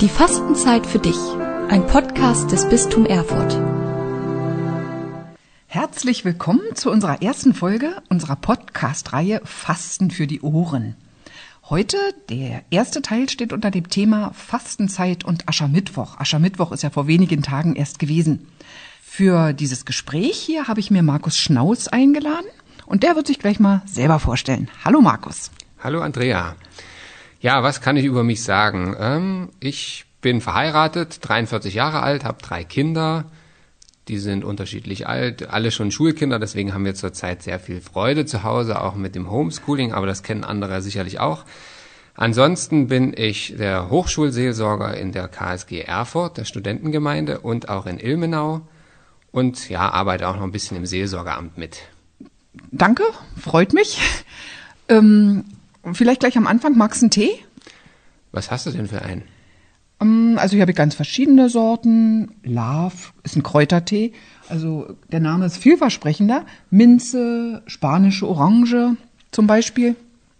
Die Fastenzeit für dich. Ein Podcast des Bistum Erfurt. Herzlich willkommen zu unserer ersten Folge unserer Podcast-Reihe Fasten für die Ohren. Heute, der erste Teil steht unter dem Thema Fastenzeit und Aschermittwoch. Aschermittwoch ist ja vor wenigen Tagen erst gewesen. Für dieses Gespräch hier habe ich mir Markus Schnauz eingeladen und der wird sich gleich mal selber vorstellen. Hallo Markus. Hallo Andrea. Ja, was kann ich über mich sagen? Ähm, ich bin verheiratet, 43 Jahre alt, habe drei Kinder. Die sind unterschiedlich alt, alle schon Schulkinder, deswegen haben wir zurzeit sehr viel Freude zu Hause, auch mit dem Homeschooling, aber das kennen andere sicherlich auch. Ansonsten bin ich der Hochschulseelsorger in der KSG Erfurt, der Studentengemeinde und auch in Ilmenau und ja, arbeite auch noch ein bisschen im Seelsorgeramt mit. Danke, freut mich. Ähm, Vielleicht gleich am Anfang, magst du einen Tee? Was hast du denn für einen? Ähm, also hier habe ich ganz verschiedene Sorten. Love ist ein Kräutertee. Also der Name ist vielversprechender. Minze, spanische Orange zum Beispiel.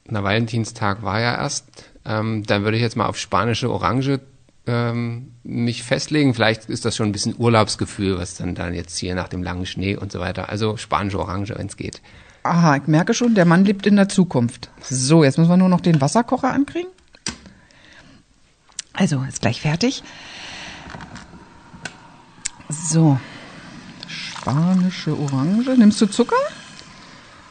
Na, Valentinstag war ja erst. Ähm, dann würde ich jetzt mal auf spanische Orange ähm, mich festlegen. Vielleicht ist das schon ein bisschen Urlaubsgefühl, was dann dann jetzt hier nach dem langen Schnee und so weiter. Also spanische Orange, wenn es geht. Aha, ich merke schon, der Mann lebt in der Zukunft. So, jetzt müssen wir nur noch den Wasserkocher ankriegen. Also, ist gleich fertig. So, spanische Orange. Nimmst du Zucker?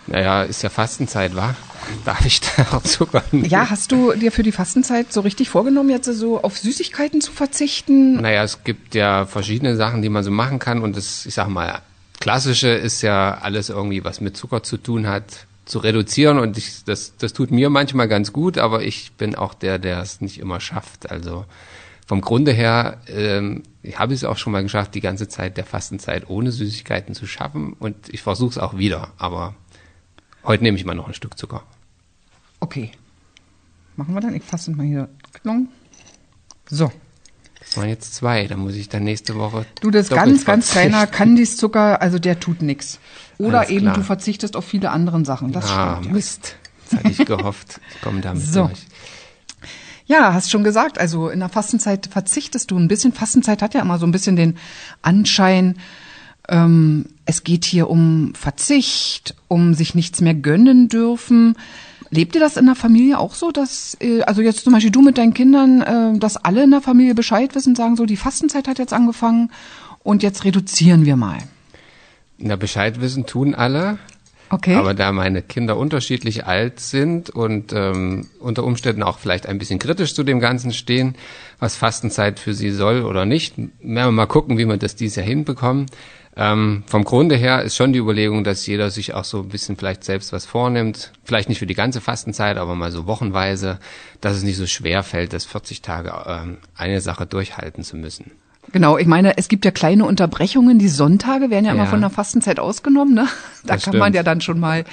Naja, ist ja Fastenzeit, wa? Darf ich da auch Zucker nehmen? Ja, hast du dir für die Fastenzeit so richtig vorgenommen, jetzt so auf Süßigkeiten zu verzichten? Naja, es gibt ja verschiedene Sachen, die man so machen kann und das, ich sag mal, Klassische ist ja alles irgendwie, was mit Zucker zu tun hat, zu reduzieren und ich, das, das tut mir manchmal ganz gut, aber ich bin auch der, der es nicht immer schafft. Also vom Grunde her ähm, habe ich es auch schon mal geschafft, die ganze Zeit der Fastenzeit ohne Süßigkeiten zu schaffen und ich versuche es auch wieder, aber heute nehme ich mal noch ein Stück Zucker. Okay. Machen wir dann. Ich fasse mal hier. So. Das waren jetzt zwei, da muss ich dann nächste Woche. Du, das ganz, ganz kleiner Candice-Zucker, also der tut nix. Oder eben du verzichtest auf viele andere Sachen. Das ah, stimmt. Mist. Das hatte ich gehofft. Ich komme damit so. durch. Ja, hast schon gesagt, also in der Fastenzeit verzichtest du ein bisschen. Fastenzeit hat ja immer so ein bisschen den Anschein, ähm, es geht hier um Verzicht, um sich nichts mehr gönnen dürfen. Lebt ihr das in der Familie auch so, dass, äh, also jetzt zum Beispiel du mit deinen Kindern, äh, dass alle in der Familie Bescheid wissen, sagen so, die Fastenzeit hat jetzt angefangen und jetzt reduzieren wir mal? Na, Bescheid wissen tun alle. Okay. Aber da meine Kinder unterschiedlich alt sind und ähm, unter Umständen auch vielleicht ein bisschen kritisch zu dem Ganzen stehen, was Fastenzeit für sie soll oder nicht, werden wir mal gucken, wie wir das dieses Jahr hinbekommen. Ähm, vom Grunde her ist schon die Überlegung, dass jeder sich auch so ein bisschen vielleicht selbst was vornimmt. Vielleicht nicht für die ganze Fastenzeit, aber mal so wochenweise, dass es nicht so schwer fällt, das 40 Tage ähm, eine Sache durchhalten zu müssen. Genau, ich meine, es gibt ja kleine Unterbrechungen. Die Sonntage werden ja, ja. immer von der Fastenzeit ausgenommen. Ne? Da das kann stimmt. man ja dann schon mal.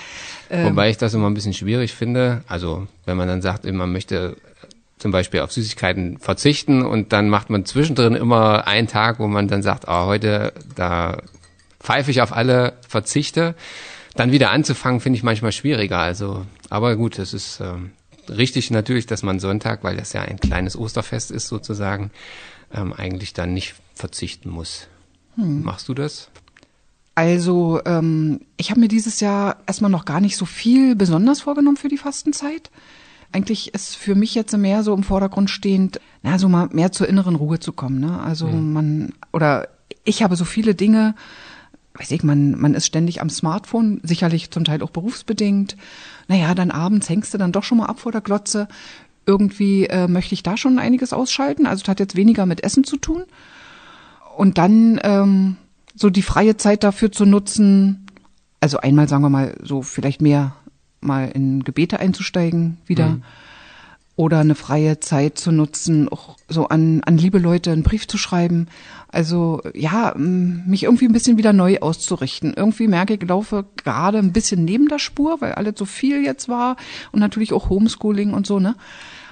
Ähm, Wobei ich das immer ein bisschen schwierig finde. Also wenn man dann sagt, man möchte zum Beispiel auf Süßigkeiten verzichten und dann macht man zwischendrin immer einen Tag, wo man dann sagt, ah, heute da pfeife ich auf alle Verzichte. Dann wieder anzufangen, finde ich manchmal schwieriger. Also, aber gut, es ist ähm, richtig natürlich, dass man Sonntag, weil das ja ein kleines Osterfest ist sozusagen, ähm, eigentlich dann nicht verzichten muss. Hm. Machst du das? Also, ähm, ich habe mir dieses Jahr erstmal noch gar nicht so viel besonders vorgenommen für die Fastenzeit. Eigentlich ist für mich jetzt mehr so im Vordergrund stehend, na, so mal mehr zur inneren Ruhe zu kommen. Ne? Also hm. man, oder ich habe so viele Dinge, weiß ich, man, man ist ständig am Smartphone, sicherlich zum Teil auch berufsbedingt. Naja, dann abends hängst du dann doch schon mal ab vor der Glotze. Irgendwie äh, möchte ich da schon einiges ausschalten. Also es hat jetzt weniger mit Essen zu tun. Und dann ähm, so die freie Zeit dafür zu nutzen, also einmal sagen wir mal so vielleicht mehr mal in Gebete einzusteigen wieder. Mhm oder eine freie Zeit zu nutzen, auch so an, an liebe Leute einen Brief zu schreiben. Also ja, mich irgendwie ein bisschen wieder neu auszurichten. Irgendwie merke ich, laufe gerade ein bisschen neben der Spur, weil alles so viel jetzt war und natürlich auch Homeschooling und so, ne?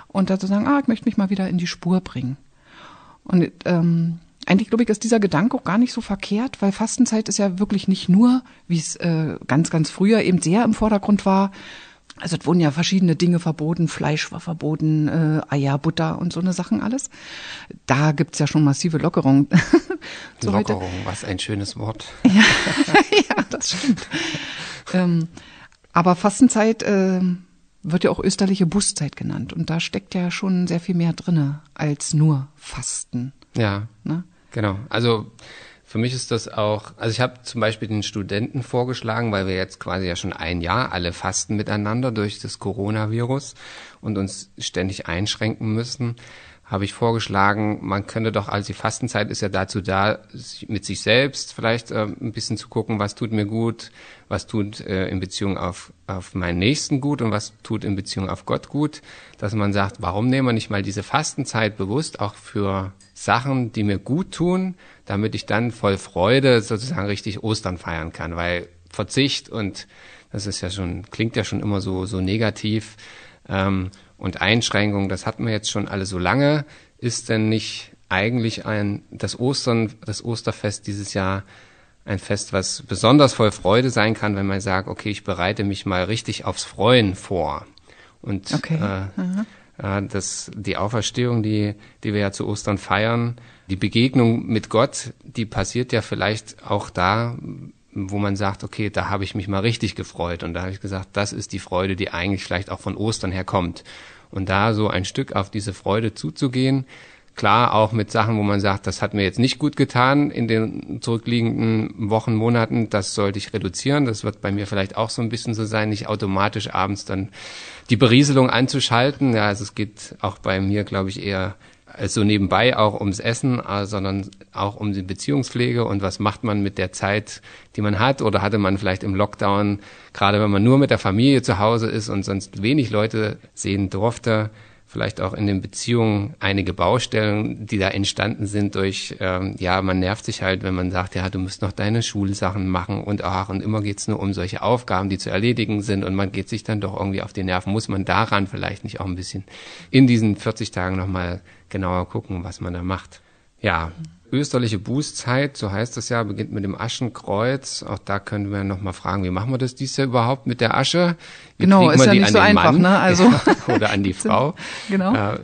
Und da zu sagen, ah, ich möchte mich mal wieder in die Spur bringen. Und ähm, eigentlich glaube ich, ist dieser Gedanke auch gar nicht so verkehrt, weil Fastenzeit ist ja wirklich nicht nur, wie es äh, ganz, ganz früher eben sehr im Vordergrund war, Also es wurden ja verschiedene Dinge verboten, Fleisch war verboten, äh, Eier, Butter und so eine Sachen alles. Da gibt's ja schon massive Lockerungen. so Lockerung, heute. was ein schönes Wort. ja, ja das stimmt. ähm, aber Fastenzeit äh, wird ja auch österliche Bußzeit genannt. Und da steckt ja schon sehr viel mehr drinne als nur Fasten. Ja, ne? genau. Also für mich ist das auch, also ich habe zum Beispiel den Studenten vorgeschlagen, weil wir jetzt quasi ja schon ein Jahr alle fasten miteinander durch das Coronavirus und uns ständig einschränken müssen, habe ich vorgeschlagen, man könnte doch, also die Fastenzeit ist ja dazu da, mit sich selbst vielleicht äh, ein bisschen zu gucken, was tut mir gut, was tut äh, in Beziehung auf, auf meinen Nächsten gut und was tut in Beziehung auf Gott gut, dass man sagt, warum nehmen wir nicht mal diese Fastenzeit bewusst auch für Sachen, die mir gut tun, damit ich dann voll Freude sozusagen richtig Ostern feiern kann, weil Verzicht und das ist ja schon, klingt ja schon immer so, so negativ, ähm, und Einschränkungen, das hatten wir jetzt schon alle so lange, ist denn nicht eigentlich ein, das Ostern, das Osterfest dieses Jahr ein Fest, was besonders voll Freude sein kann, wenn man sagt, okay, ich bereite mich mal richtig aufs Freuen vor. Und okay. äh, äh, das, die Auferstehung, die, die wir ja zu Ostern feiern, die Begegnung mit Gott, die passiert ja vielleicht auch da, wo man sagt, okay, da habe ich mich mal richtig gefreut. Und da habe ich gesagt, das ist die Freude, die eigentlich vielleicht auch von Ostern her kommt. Und da so ein Stück auf diese Freude zuzugehen, klar auch mit Sachen, wo man sagt, das hat mir jetzt nicht gut getan in den zurückliegenden Wochen, Monaten, das sollte ich reduzieren. Das wird bei mir vielleicht auch so ein bisschen so sein, nicht automatisch abends dann die Berieselung anzuschalten. Ja, also es geht auch bei mir, glaube ich, eher so nebenbei auch ums Essen, äh, sondern auch um die Beziehungspflege und was macht man mit der Zeit, die man hat oder hatte man vielleicht im Lockdown, gerade wenn man nur mit der Familie zu Hause ist und sonst wenig Leute sehen durfte, vielleicht auch in den Beziehungen einige Baustellen, die da entstanden sind durch, ähm, ja, man nervt sich halt, wenn man sagt, ja, du musst noch deine Schulsachen machen und ach, und immer geht's nur um solche Aufgaben, die zu erledigen sind und man geht sich dann doch irgendwie auf die Nerven. Muss man daran vielleicht nicht auch ein bisschen in diesen 40 Tagen nochmal genauer gucken, was man da macht. Ja, österliche Bußzeit, so heißt das ja, beginnt mit dem Aschenkreuz. Auch da können wir noch mal fragen, wie machen wir das dies Jahr überhaupt mit der Asche? Wie genau, ist ja nicht so einfach, Mann? ne? Also oder an die Frau. genau. Äh,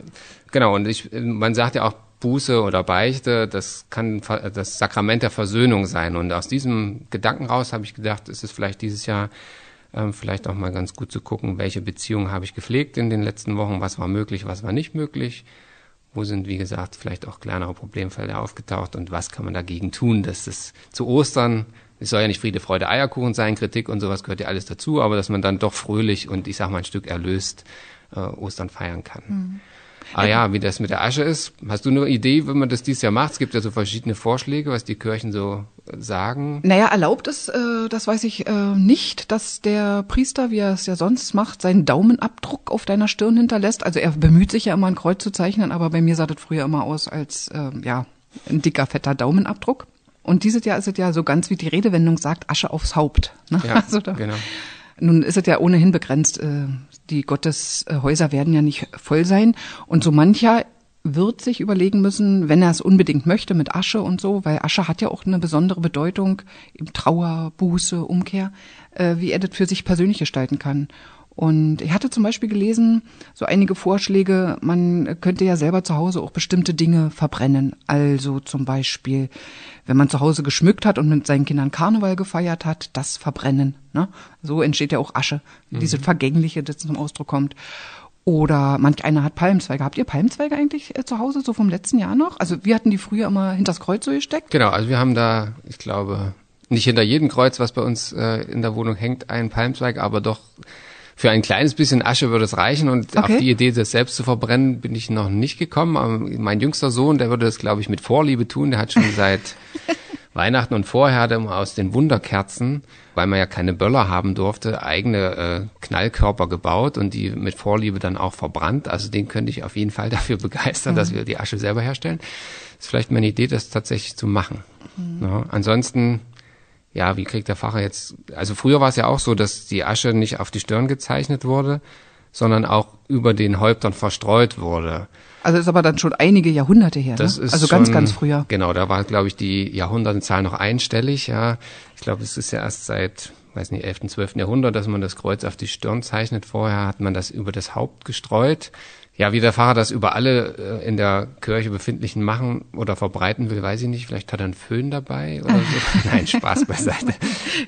genau. Und ich, man sagt ja auch Buße oder Beichte, das kann das Sakrament der Versöhnung sein. Und aus diesem Gedanken raus habe ich gedacht, ist es vielleicht dieses Jahr ähm, vielleicht auch mal ganz gut zu gucken, welche Beziehungen habe ich gepflegt in den letzten Wochen, was war möglich, was war nicht möglich wo sind, wie gesagt, vielleicht auch kleinere Problemfelder aufgetaucht und was kann man dagegen tun, dass es zu Ostern, es soll ja nicht Friede, Freude, Eierkuchen sein, Kritik und sowas gehört ja alles dazu, aber dass man dann doch fröhlich und ich sag mal ein Stück erlöst äh, Ostern feiern kann. Mhm. Ah ja, wie das mit der Asche ist. Hast du eine Idee, wie man das dieses Jahr macht? Es gibt ja so verschiedene Vorschläge, was die Kirchen so sagen. Naja, erlaubt ist, äh, das weiß ich äh, nicht, dass der Priester, wie er es ja sonst macht, seinen Daumenabdruck auf deiner Stirn hinterlässt. Also er bemüht sich ja immer ein Kreuz zu zeichnen, aber bei mir sah das früher immer aus als äh, ja ein dicker, fetter Daumenabdruck. Und dieses Jahr ist es ja so ganz, wie die Redewendung sagt, Asche aufs Haupt. Ne? Ja, also da, genau. Nun ist es ja ohnehin begrenzt. Äh, die Gotteshäuser werden ja nicht voll sein. Und so mancher wird sich überlegen müssen, wenn er es unbedingt möchte mit Asche und so, weil Asche hat ja auch eine besondere Bedeutung, im Trauer, Buße, Umkehr, äh, wie er das für sich persönlich gestalten kann. Und ich hatte zum Beispiel gelesen, so einige Vorschläge, man könnte ja selber zu Hause auch bestimmte Dinge verbrennen. Also zum Beispiel, wenn man zu Hause geschmückt hat und mit seinen Kindern Karneval gefeiert hat, das verbrennen. Ne? So entsteht ja auch Asche, mhm. diese Vergängliche, das zum Ausdruck kommt. Oder manch einer hat Palmzweige. Habt ihr Palmzweige eigentlich äh, zu Hause, so vom letzten Jahr noch? Also wir hatten die früher immer hinters Kreuz so gesteckt. Genau, also wir haben da, ich glaube, nicht hinter jedem Kreuz, was bei uns äh, in der Wohnung hängt, einen Palmzweig, aber doch für ein kleines bisschen Asche würde es reichen und okay. auf die Idee, das selbst zu verbrennen, bin ich noch nicht gekommen. Aber mein jüngster Sohn, der würde das, glaube ich, mit Vorliebe tun. Der hat schon seit Weihnachten und vorher hat er aus den Wunderkerzen, weil man ja keine Böller haben durfte, eigene äh, Knallkörper gebaut und die mit Vorliebe dann auch verbrannt. Also den könnte ich auf jeden Fall dafür begeistern, mhm. dass wir die Asche selber herstellen. Ist vielleicht meine Idee, das tatsächlich zu machen. Mhm. Ja, ansonsten ja, wie kriegt der Pfarrer jetzt, also früher war es ja auch so, dass die Asche nicht auf die Stirn gezeichnet wurde, sondern auch über den Häuptern verstreut wurde. Also ist aber dann schon einige Jahrhunderte her, das ne? ist also schon, ganz, ganz früher. Genau, da war, glaube ich, die Jahrhundertezahl noch einstellig, ja. Ich glaube, es ist ja erst seit, weiß nicht, 11., 12. Jahrhundert, dass man das Kreuz auf die Stirn zeichnet. Vorher hat man das über das Haupt gestreut. Ja, wie der Pfarrer das über alle äh, in der Kirche befindlichen machen oder verbreiten will, weiß ich nicht. Vielleicht hat er einen Föhn dabei oder so. Nein, Spaß beiseite.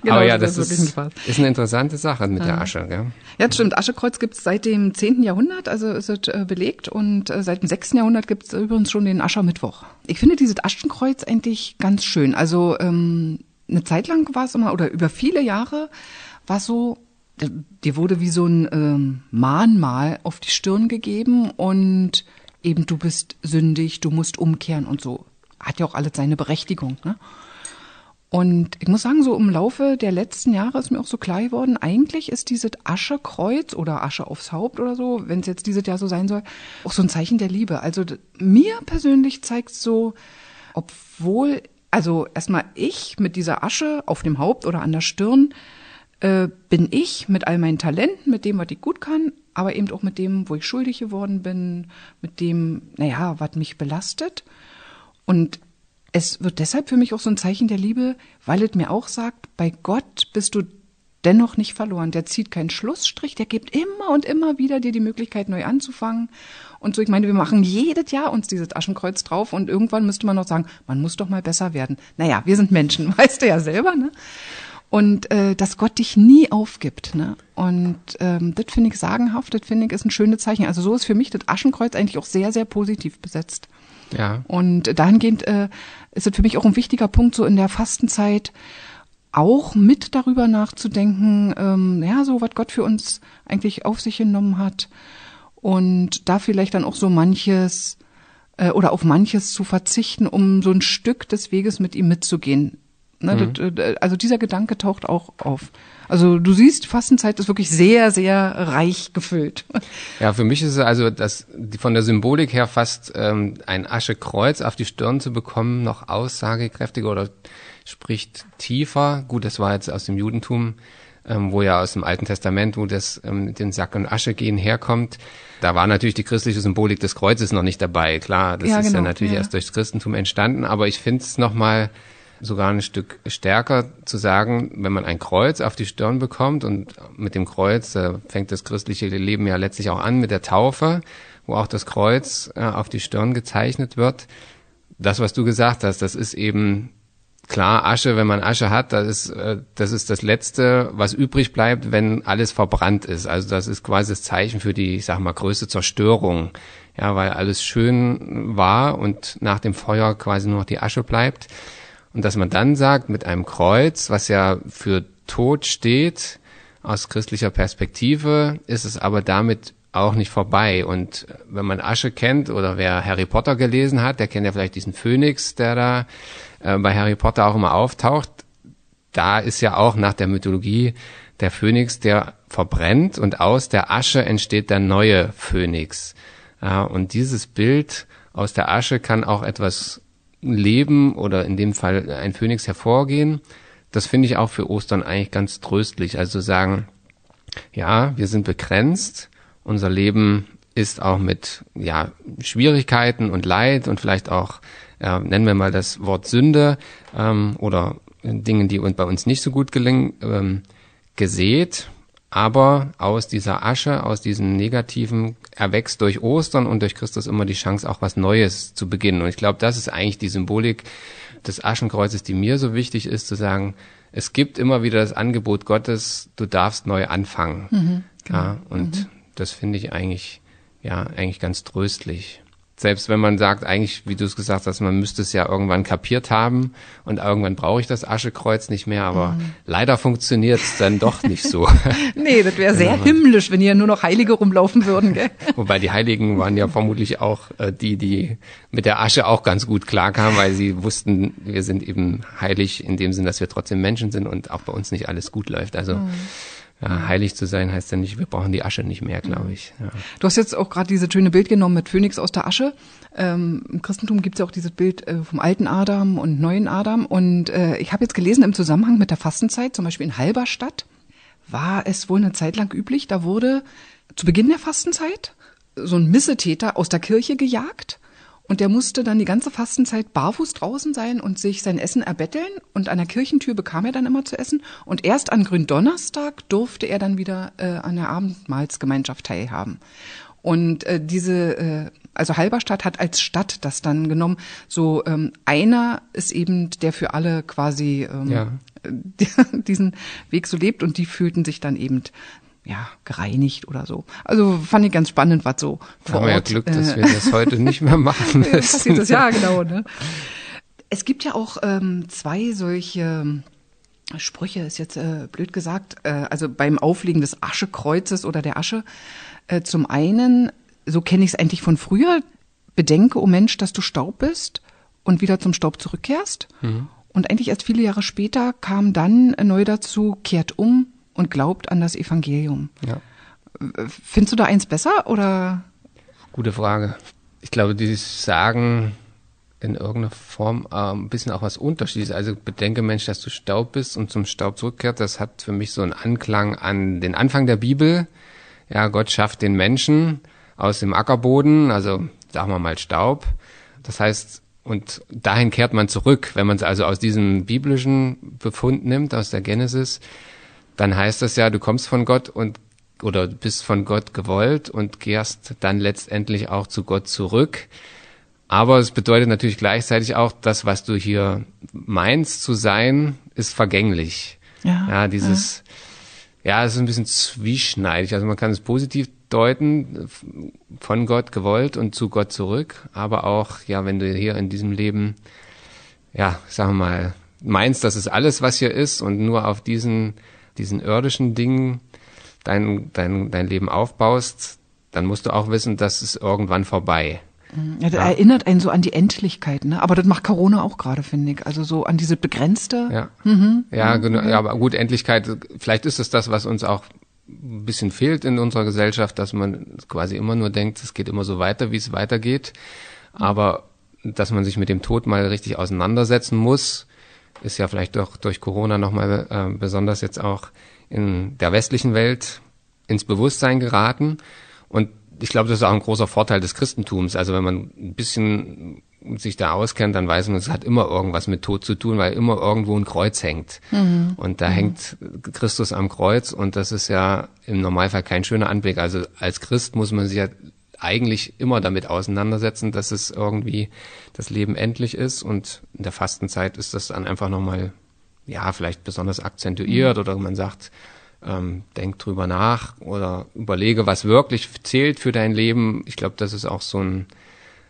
genau, Aber ja, das, das ist, ein ist, eine interessante Sache mit ja. der Asche. Gell? Ja, das stimmt. Aschekreuz gibt es seit dem 10. Jahrhundert, also ist es äh, belegt. Und äh, seit dem 6. Jahrhundert gibt es übrigens schon den Aschermittwoch. Ich finde dieses Aschenkreuz eigentlich ganz schön. Also ähm, eine Zeit lang war es immer, oder über viele Jahre war es so, dir wurde wie so ein ähm, Mahnmal auf die Stirn gegeben und eben du bist sündig, du musst umkehren und so. Hat ja auch alles seine Berechtigung. Ne? Und ich muss sagen, so im Laufe der letzten Jahre ist mir auch so klar geworden, eigentlich ist dieses Aschekreuz oder Asche aufs Haupt oder so, wenn es jetzt dieses Jahr so sein soll, auch so ein Zeichen der Liebe. Also mir persönlich zeigt so, obwohl, also erstmal ich mit dieser Asche auf dem Haupt oder an der Stirn äh, bin ich mit all meinen Talenten, mit dem, was ich gut kann, aber eben auch mit dem, wo ich schuldig geworden bin, mit dem, naja, was mich belastet. Und es wird deshalb für mich auch so ein Zeichen der Liebe, weil es mir auch sagt, bei Gott bist du dennoch nicht verloren. Der zieht keinen Schlussstrich, der gibt immer und immer wieder dir die Möglichkeit, neu anzufangen. Und so, ich meine, wir machen jedes Jahr uns dieses Aschenkreuz drauf und irgendwann müsste man noch sagen, man muss doch mal besser werden. Naja, wir sind Menschen, weißt du ja selber, ne? Und äh, dass Gott dich nie aufgibt. Ne? Und ähm, das finde ich sagenhaft, das finde ich ist ein schönes Zeichen. Also so ist für mich das Aschenkreuz eigentlich auch sehr, sehr positiv besetzt. Ja. Und dahingehend äh, ist es für mich auch ein wichtiger Punkt, so in der Fastenzeit auch mit darüber nachzudenken, ähm, ja, so was Gott für uns eigentlich auf sich genommen hat und da vielleicht dann auch so manches äh, oder auf manches zu verzichten, um so ein Stück des Weges mit ihm mitzugehen. Ne, mhm. das, äh, also dieser Gedanke taucht auch auf. Also du siehst, Fastenzeit ist wirklich sehr, sehr reich gefüllt. Ja, für mich ist es also das von der Symbolik her fast ähm, ein Aschekreuz auf die Stirn zu bekommen noch aussagekräftiger oder spricht tiefer. Gut, das war jetzt aus dem Judentum, ähm, wo ja aus dem Alten Testament, wo das ähm, mit den Sack und Asche gehen herkommt. Da war natürlich die christliche Symbolik des Kreuzes noch nicht dabei. Klar, das ja, ist genau, ja natürlich ja. erst durchs Christentum entstanden, aber ich finde es nochmal sogar ein Stück stärker zu sagen, wenn man ein Kreuz auf die Stirn bekommt und mit dem Kreuz äh, fängt das christliche Leben ja letztlich auch an mit der Taufe, wo auch das Kreuz äh, auf die Stirn gezeichnet wird. Das, was du gesagt hast, das ist eben klar Asche, wenn man Asche hat, das ist, äh, das ist das Letzte, was übrig bleibt, wenn alles verbrannt ist. Also das ist quasi das Zeichen für die, ich sag mal, größte Zerstörung. Ja, weil alles schön war und nach dem Feuer quasi nur noch die Asche bleibt. Und dass man dann sagt, mit einem Kreuz, was ja für Tod steht, aus christlicher Perspektive, ist es aber damit auch nicht vorbei. Und wenn man Asche kennt oder wer Harry Potter gelesen hat, der kennt ja vielleicht diesen Phönix, der da äh, bei Harry Potter auch immer auftaucht. Da ist ja auch nach der Mythologie der Phönix, der verbrennt und aus der Asche entsteht der neue Phönix. Ja, und dieses Bild aus der Asche kann auch etwas Leben oder in dem Fall ein Phönix hervorgehen. Das finde ich auch für Ostern eigentlich ganz tröstlich. Also sagen, ja, wir sind begrenzt, unser Leben ist auch mit ja, Schwierigkeiten und Leid und vielleicht auch, äh, nennen wir mal das Wort Sünde ähm, oder Dingen, die bei uns nicht so gut gelingen, ähm, gesät aber aus dieser Asche, aus diesem Negativen erwächst durch Ostern und durch Christus immer die Chance, auch was Neues zu beginnen. Und ich glaube, das ist eigentlich die Symbolik des Aschenkreuzes, die mir so wichtig ist, zu sagen, es gibt immer wieder das Angebot Gottes, du darfst neu anfangen. Mhm, genau. ja, und mhm. das finde ich eigentlich, ja, eigentlich ganz tröstlich. Selbst wenn man sagt, eigentlich, wie du es gesagt hast, man müsste es ja irgendwann kapiert haben und irgendwann brauche ich das Aschekreuz nicht mehr, aber mhm. leider funktioniert es dann doch nicht so. nee, das wäre sehr himmlisch, wenn hier nur noch Heilige rumlaufen würden. Gell? Wobei die Heiligen waren ja vermutlich auch äh, die, die mit der Asche auch ganz gut klarkamen, weil sie wussten, wir sind eben heilig in dem Sinn, dass wir trotzdem Menschen sind und auch bei uns nicht alles gut läuft. Also mhm. Ja, heilig zu sein heißt ja nicht, wir brauchen die Asche nicht mehr, glaube ich. Ja. Du hast jetzt auch gerade dieses schöne Bild genommen mit Phönix aus der Asche. Ähm, Im Christentum gibt es ja auch dieses Bild äh, vom alten Adam und neuen Adam. Und äh, ich habe jetzt gelesen im Zusammenhang mit der Fastenzeit, zum Beispiel in Halberstadt, war es wohl eine Zeit lang üblich, da wurde zu Beginn der Fastenzeit so ein Missetäter aus der Kirche gejagt Und der musste dann die ganze Fastenzeit barfuß draußen sein und sich sein Essen erbetteln. Und an der Kirchentür bekam er dann immer zu essen. Und erst an Gründonnerstag durfte er dann wieder äh, an der Abendmahlsgemeinschaft teilhaben. Und äh, diese, äh, also Halberstadt hat als Stadt das dann genommen. So ähm, einer ist eben der für alle quasi ähm, Ja. diesen Weg so lebt und die fühlten sich dann eben ja gereinigt oder so. Also fand ich ganz spannend, was so vor haben wir ja Glück, dass äh, wir das heute nicht mehr machen müssen. passiert das ja genau. Ne? Es gibt ja auch ähm, zwei solche Sprüche, ist jetzt äh, blöd gesagt, äh, also beim Auflegen des Aschekreuzes oder der Asche. Äh, zum einen, so kenne ich es eigentlich von früher, bedenke, o Mensch, dass du Staub bist und wieder zum Staub zurückkehrst. Und eigentlich erst viele Jahre später kam dann neu dazu, kehrt um und glaubt an das Evangelium. Ja. Findest du da eins besser oder? Gute Frage. Ich glaube, die sagen in irgendeiner Form äh, ein bisschen auch was Unterschiedliches. Also bedenke, Mensch, dass du Staub bist und zum Staub zurückkehrt. Das hat für mich so einen Anklang an den Anfang der Bibel. Ja, Gott schafft den Menschen aus dem Ackerboden, also sagen wir mal Staub. Das heißt, und dahin kehrt man zurück. Wenn man es also aus diesem biblischen Befund nimmt, aus der Genesis, dann heißt das ja, du kommst von Gott und oder bist von Gott gewollt und kehrst dann letztendlich auch zu Gott zurück. Aber es bedeutet natürlich gleichzeitig auch, das, was du hier meinst zu sein, ist vergänglich. Ja, ja dieses, ja, es ist ein bisschen zwieschneidig. Also man kann es positiv deuten, von Gott gewollt und zu Gott zurück. Aber auch, ja, wenn du hier in diesem Leben, ja, sagen wir mal, meinst, das ist alles, was hier ist und nur auf diesen, diesen irdischen Dingen dein, dein, dein Leben aufbaust, dann musst du auch wissen, das ist irgendwann vorbei. Ja, das erinnert einen so an die Endlichkeit, ne? Aber das macht Corona auch gerade, finde ich. Also so an diese begrenzte. Ja, Mhm. ja, genau, ja, aber gut, Endlichkeit, vielleicht ist es das, was uns auch ein bisschen fehlt in unserer Gesellschaft, dass man quasi immer nur denkt, es geht immer so weiter, wie es weitergeht. Aber dass man sich mit dem Tod mal richtig auseinandersetzen muss, ist ja vielleicht doch durch Corona nochmal äh, besonders jetzt auch in der westlichen Welt ins Bewusstsein geraten. Und ich glaube, das ist auch ein großer Vorteil des Christentums. Also wenn man ein bisschen sich da auskennt, dann weiß man, es hat immer irgendwas mit Tod zu tun, weil immer irgendwo ein Kreuz hängt. Und da hängt Christus am Kreuz und das ist ja im Normalfall kein schöner Anblick. Also als Christ muss man sich ja eigentlich immer damit auseinandersetzen, dass es irgendwie das Leben endlich ist und in der Fastenzeit ist das dann einfach nochmal, ja, vielleicht besonders akzentuiert oder man sagt, ähm, denk drüber nach oder überlege, was wirklich zählt für dein Leben. Ich glaube, das ist auch so ein,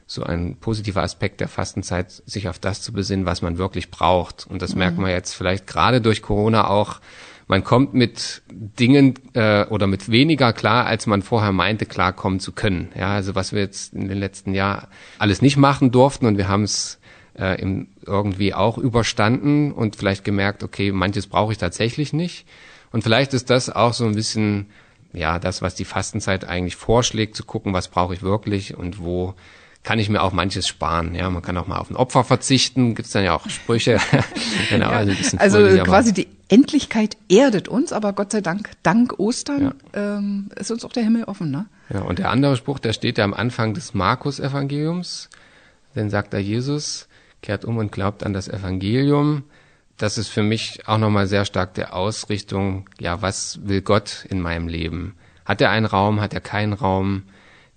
so ein positiver Aspekt der Fastenzeit, sich auf das zu besinnen, was man wirklich braucht. Und das merkt man jetzt vielleicht gerade durch Corona auch. Man kommt mit Dingen äh, oder mit weniger klar, als man vorher meinte, klarkommen zu können. Ja, also was wir jetzt in den letzten Jahren alles nicht machen durften und wir haben es äh, im, irgendwie auch überstanden und vielleicht gemerkt, okay, manches brauche ich tatsächlich nicht. Und vielleicht ist das auch so ein bisschen, ja, das, was die Fastenzeit eigentlich vorschlägt, zu gucken, was brauche ich wirklich und wo kann ich mir auch manches sparen. Ja, man kann auch mal auf ein Opfer verzichten, gibt's dann ja auch Sprüche. genau, also, ein bisschen Also aber- quasi die Endlichkeit erdet uns, aber Gott sei Dank, dank Ostern ähm, ist uns auch der Himmel offen, ne? Ja, und der andere Spruch, der steht ja am Anfang des Markus-Evangeliums. Den sagt da Jesus, kehrt um und glaubt an das Evangelium. Das ist für mich auch nochmal sehr stark der Ausrichtung, ja, was will Gott in meinem Leben? Hat er einen Raum, hat er keinen Raum?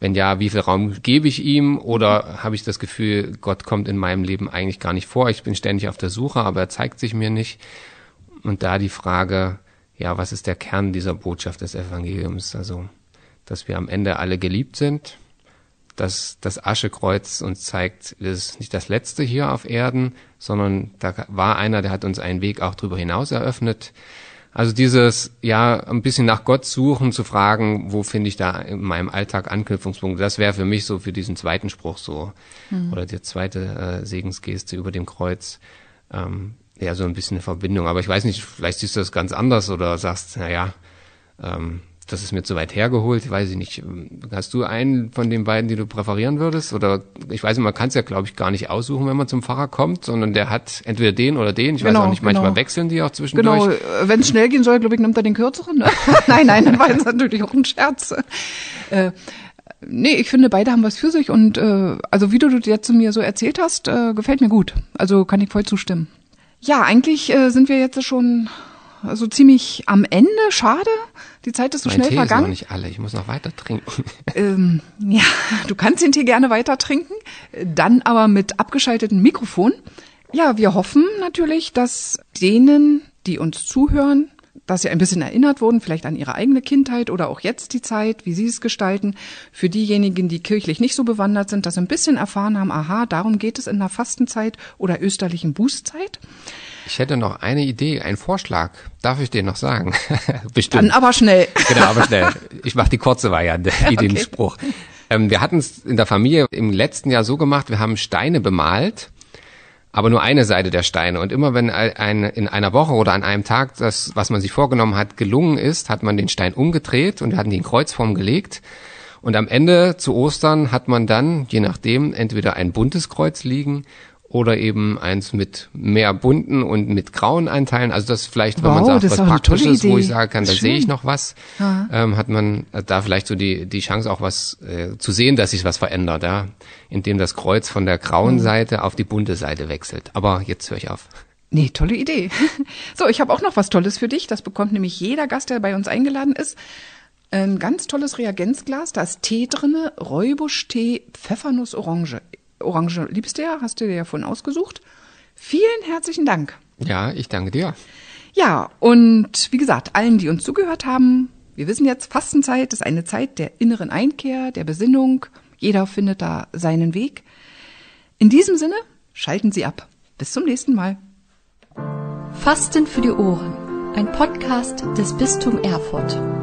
Wenn ja, wie viel Raum gebe ich ihm? Oder habe ich das Gefühl, Gott kommt in meinem Leben eigentlich gar nicht vor? Ich bin ständig auf der Suche, aber er zeigt sich mir nicht. Und da die Frage, ja, was ist der Kern dieser Botschaft des Evangeliums? Also, dass wir am Ende alle geliebt sind, dass das Aschekreuz uns zeigt, das ist nicht das Letzte hier auf Erden, sondern da war einer, der hat uns einen Weg auch darüber hinaus eröffnet. Also dieses, ja, ein bisschen nach Gott suchen, zu fragen, wo finde ich da in meinem Alltag Anknüpfungspunkte, das wäre für mich so für diesen zweiten Spruch so, oder die zweite äh, Segensgeste über dem Kreuz, ähm, ja, so ein bisschen eine Verbindung. Aber ich weiß nicht, vielleicht siehst du das ganz anders oder sagst, na ja, ähm, das ist mir zu weit hergeholt, weiß ich nicht. Hast du einen von den beiden, die du präferieren würdest? Oder ich weiß nicht, man kann es ja, glaube ich, gar nicht aussuchen, wenn man zum Pfarrer kommt, sondern der hat entweder den oder den. Ich weiß Genau, auch nicht, manchmal genau. wechseln die auch zwischendurch. Genau, wenn es schnell gehen soll, glaube ich, nimmt er den kürzeren. Ne? nein, nein, das war jetzt natürlich auch ein Scherz. Äh, Nee, ich finde, beide haben was für sich und äh, also wie du das jetzt zu mir so erzählt hast, äh, gefällt mir gut. Also kann ich voll zustimmen. Ja, eigentlich äh, sind wir jetzt schon so ziemlich am Ende. Schade, die Zeit ist so mein schnell Tee vergangen. ist noch nicht alle. Ich muss noch weiter trinken. Ähm, ja, du kannst den Tee gerne weiter trinken, dann aber mit abgeschaltetem Mikrofon. Ja, wir hoffen natürlich, dass denen, die uns zuhören, dass sie ein bisschen erinnert wurden, vielleicht an ihre eigene Kindheit oder auch jetzt die Zeit, wie sie es gestalten. Für diejenigen, die kirchlich nicht so bewandert sind, dass sie ein bisschen erfahren haben, aha, darum geht es in der Fastenzeit oder österlichen Bußzeit. Ich hätte noch eine Idee, einen Vorschlag. Darf ich den noch sagen? Bestimmt. Dann aber schnell. Genau, aber schnell. Ich mache die kurze Variante, wie den Spruch. Ähm, wir hatten es in der Familie im letzten Jahr so gemacht, wir haben Steine bemalt, aber nur eine Seite der Steine. Und immer wenn ein, in einer Woche oder an einem Tag das, was man sich vorgenommen hat, gelungen ist, hat man den Stein umgedreht und hatten die in Kreuzform gelegt. Und am Ende zu Ostern hat man dann, je nachdem, entweder ein buntes Kreuz liegen oder eben eins mit mehr bunten und mit grauen Anteilen. Also das vielleicht, wenn man Wow, sagt, das was Praktisches, wo ich sagen kann, da sehe ich noch was, ähm, hat man äh, da vielleicht so die, die Chance auch was äh, zu sehen, dass sich was verändert, ja, indem das Kreuz von der grauen Seite auf die bunte Seite wechselt. Aber jetzt höre ich auf. Nee, tolle Idee. So, ich habe auch noch was Tolles für dich. Das bekommt nämlich jeder Gast, der bei uns eingeladen ist. Ein ganz tolles Reagenzglas. Da ist Tee drinne, Räubusch-Tee, Pfeffernuss, Orange. Orange liebst du ja, hast du dir ja vorhin ausgesucht. Vielen herzlichen Dank. Ja, ich danke dir. Ja, und wie gesagt, allen, die uns zugehört haben, wir wissen jetzt, Fastenzeit ist eine Zeit der inneren Einkehr, der Besinnung. Jeder findet da seinen Weg. In diesem Sinne, schalten Sie ab. Bis zum nächsten Mal. Fasten für die Ohren. Ein Podcast des Bistum Erfurt.